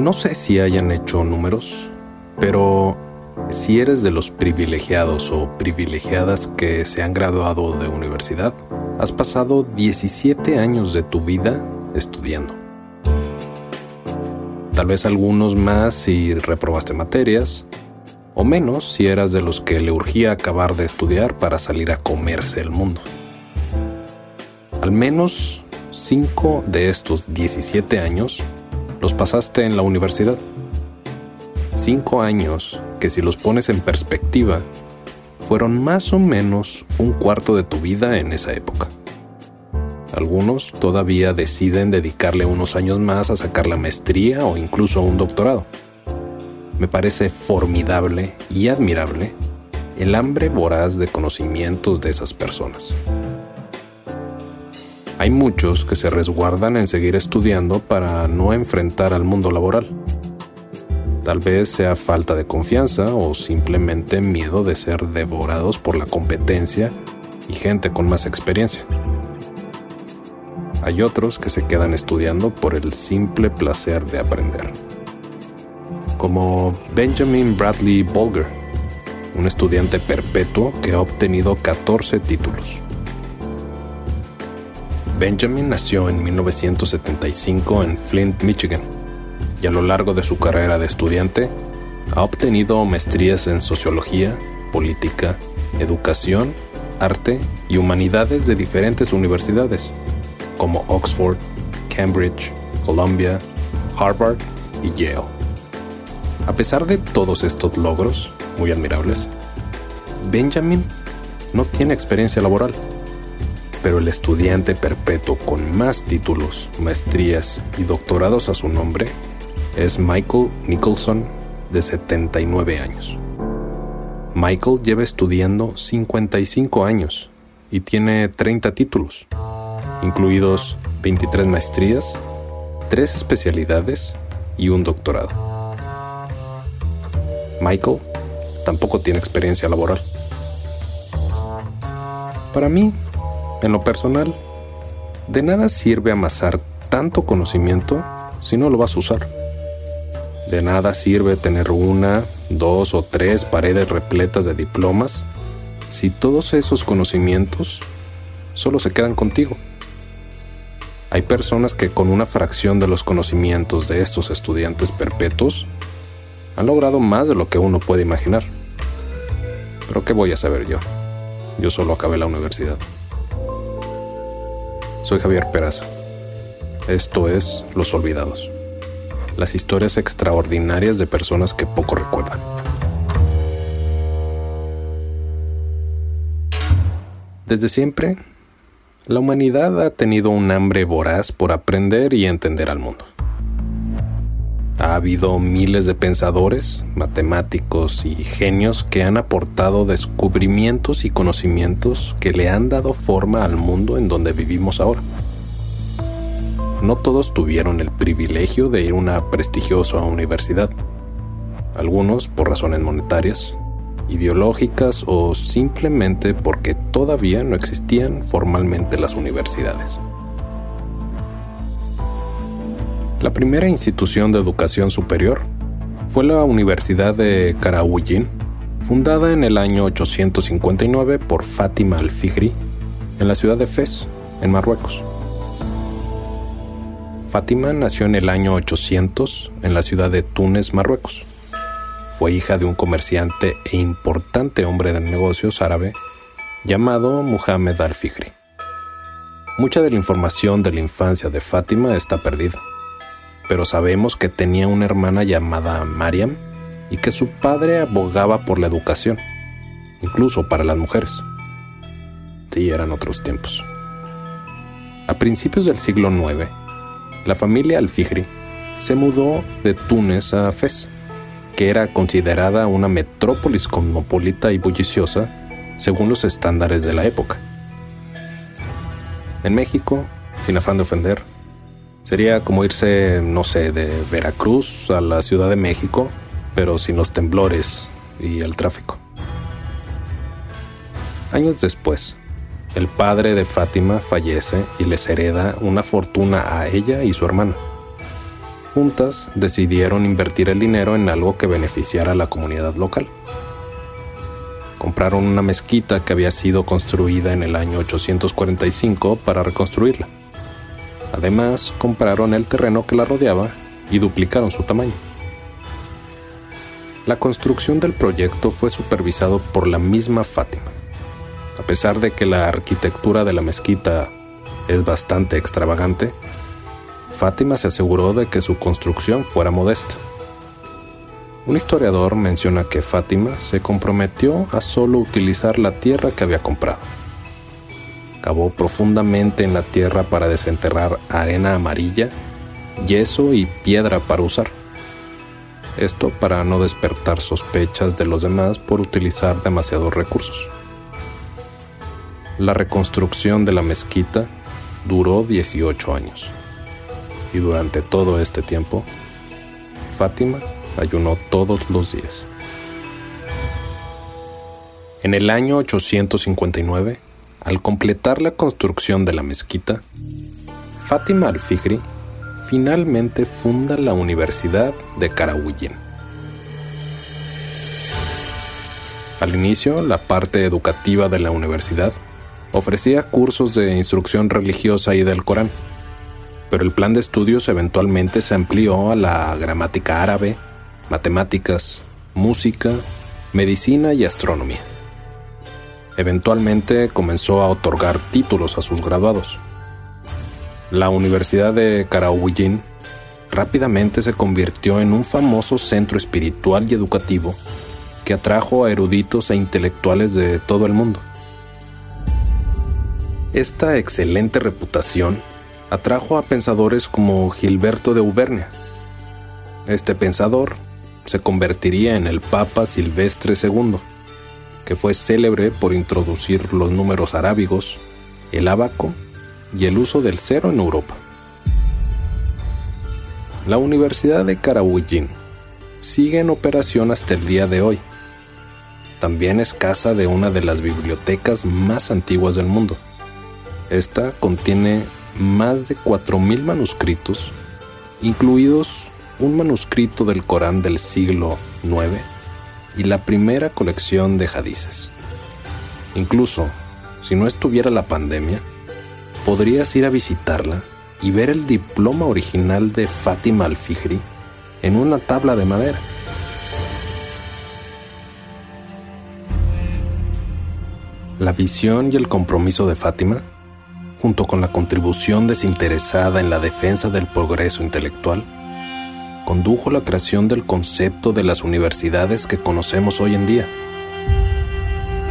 No sé si hayan hecho números, pero si eres de los privilegiados o privilegiadas que se han graduado de universidad, has pasado 17 años de tu vida estudiando. Tal vez algunos más si reprobaste materias, o menos si eras de los que le urgía acabar de estudiar para salir a comerse el mundo. Al menos 5 de estos 17 años los pasaste en la universidad. Cinco años que si los pones en perspectiva, fueron más o menos un cuarto de tu vida en esa época. Algunos todavía deciden dedicarle unos años más a sacar la maestría o incluso un doctorado. Me parece formidable y admirable el hambre voraz de conocimientos de esas personas. Hay muchos que se resguardan en seguir estudiando para no enfrentar al mundo laboral. Tal vez sea falta de confianza o simplemente miedo de ser devorados por la competencia y gente con más experiencia. Hay otros que se quedan estudiando por el simple placer de aprender. Como Benjamin Bradley Bolger, un estudiante perpetuo que ha obtenido 14 títulos. Benjamin nació en 1975 en Flint, Michigan, y a lo largo de su carrera de estudiante ha obtenido maestrías en sociología, política, educación, arte y humanidades de diferentes universidades, como Oxford, Cambridge, Columbia, Harvard y Yale. A pesar de todos estos logros, muy admirables, Benjamin no tiene experiencia laboral pero el estudiante perpetuo con más títulos, maestrías y doctorados a su nombre es Michael Nicholson, de 79 años. Michael lleva estudiando 55 años y tiene 30 títulos, incluidos 23 maestrías, 3 especialidades y un doctorado. Michael tampoco tiene experiencia laboral. Para mí, en lo personal, de nada sirve amasar tanto conocimiento si no lo vas a usar. De nada sirve tener una, dos o tres paredes repletas de diplomas si todos esos conocimientos solo se quedan contigo. Hay personas que con una fracción de los conocimientos de estos estudiantes perpetuos han logrado más de lo que uno puede imaginar. Pero ¿qué voy a saber yo? Yo solo acabé la universidad. Soy Javier Peraza. Esto es Los Olvidados. Las historias extraordinarias de personas que poco recuerdan. Desde siempre, la humanidad ha tenido un hambre voraz por aprender y entender al mundo. Ha habido miles de pensadores, matemáticos y genios que han aportado descubrimientos y conocimientos que le han dado forma al mundo en donde vivimos ahora. No todos tuvieron el privilegio de ir a una prestigiosa universidad. Algunos por razones monetarias, ideológicas o simplemente porque todavía no existían formalmente las universidades. La primera institución de educación superior fue la Universidad de Karaouyin, fundada en el año 859 por Fátima al-Fihri en la ciudad de Fez, en Marruecos. Fátima nació en el año 800 en la ciudad de Túnez, Marruecos. Fue hija de un comerciante e importante hombre de negocios árabe llamado Muhammad al-Fihri. Mucha de la información de la infancia de Fátima está perdida, pero sabemos que tenía una hermana llamada Mariam y que su padre abogaba por la educación, incluso para las mujeres. Sí, eran otros tiempos. A principios del siglo IX, la familia Al-Fihri se mudó de Túnez a Fez, que era considerada una metrópolis cosmopolita y bulliciosa según los estándares de la época. En México, sin afán de ofender, sería como irse, no sé, de Veracruz a la Ciudad de México, pero sin los temblores y el tráfico. Años después, el padre de Fátima fallece y les hereda una fortuna a ella y su hermana. Juntas decidieron invertir el dinero en algo que beneficiara a la comunidad local. Compraron una mezquita que había sido construida en el año 845 para reconstruirla. Además, compraron el terreno que la rodeaba y duplicaron su tamaño. La construcción del proyecto fue supervisado por la misma Fátima a pesar de que la arquitectura de la mezquita es bastante extravagante, Fátima se aseguró de que su construcción fuera modesta. Un historiador menciona que Fátima se comprometió a solo utilizar la tierra que había comprado. Cavó profundamente en la tierra para desenterrar arena amarilla, yeso y piedra para usar. Esto para no despertar sospechas de los demás por utilizar demasiados recursos. La reconstrucción de la mezquita duró 18 años. Y durante todo este tiempo, Fátima ayunó todos los días. En el año 859, al completar la construcción de la mezquita, Fátima al-Fihri finalmente funda la Universidad de Karawiyin. Al inicio, la parte educativa de la universidad ofrecía cursos de instrucción religiosa y del Corán, pero el plan de estudios eventualmente se amplió a la gramática árabe, matemáticas, música, medicina y astronomía. Eventualmente comenzó a otorgar títulos a sus graduados. La Universidad de Karawiyin rápidamente se convirtió en un famoso centro espiritual y educativo que atrajo a eruditos e intelectuales de todo el mundo. Esta excelente reputación atrajo a pensadores como Gilberto de Auvernia. Este pensador se convertiría en el Papa Silvestre II, que fue célebre por introducir los números arábigos, el abaco y el uso del cero en Europa. La Universidad de Karawiyin sigue en operación hasta el día de hoy. También es casa de una de las bibliotecas más antiguas del mundo esta contiene más de 4.000 manuscritos, incluidos un manuscrito del Corán del siglo IX y la primera colección de hadices. Incluso, si no estuviera la pandemia, podrías ir a visitarla y ver el diploma original de Fátima al-Fihri en una tabla de madera. La visión y el compromiso de Fátima junto con la contribución desinteresada en la defensa del progreso intelectual, condujo la creación del concepto de las universidades que conocemos hoy en día.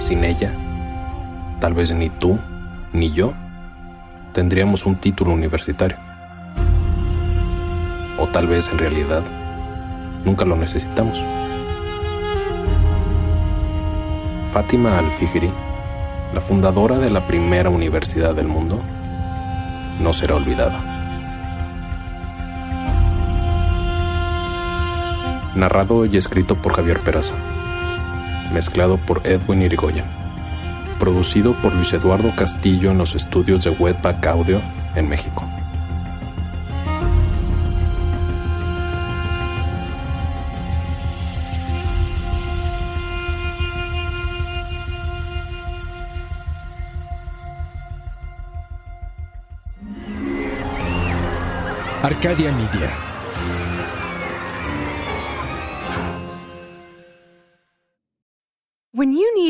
Sin ella, tal vez ni tú ni yo tendríamos un título universitario. O tal vez en realidad nunca lo necesitamos. Fátima al-Fihri la fundadora de la primera universidad del mundo, no será olvidada. Narrado y escrito por Javier Peraza. Mezclado por Edwin Irigoyen. Producido por Luis Eduardo Castillo en los estudios de Webpack Audio en México. Arcadia Media.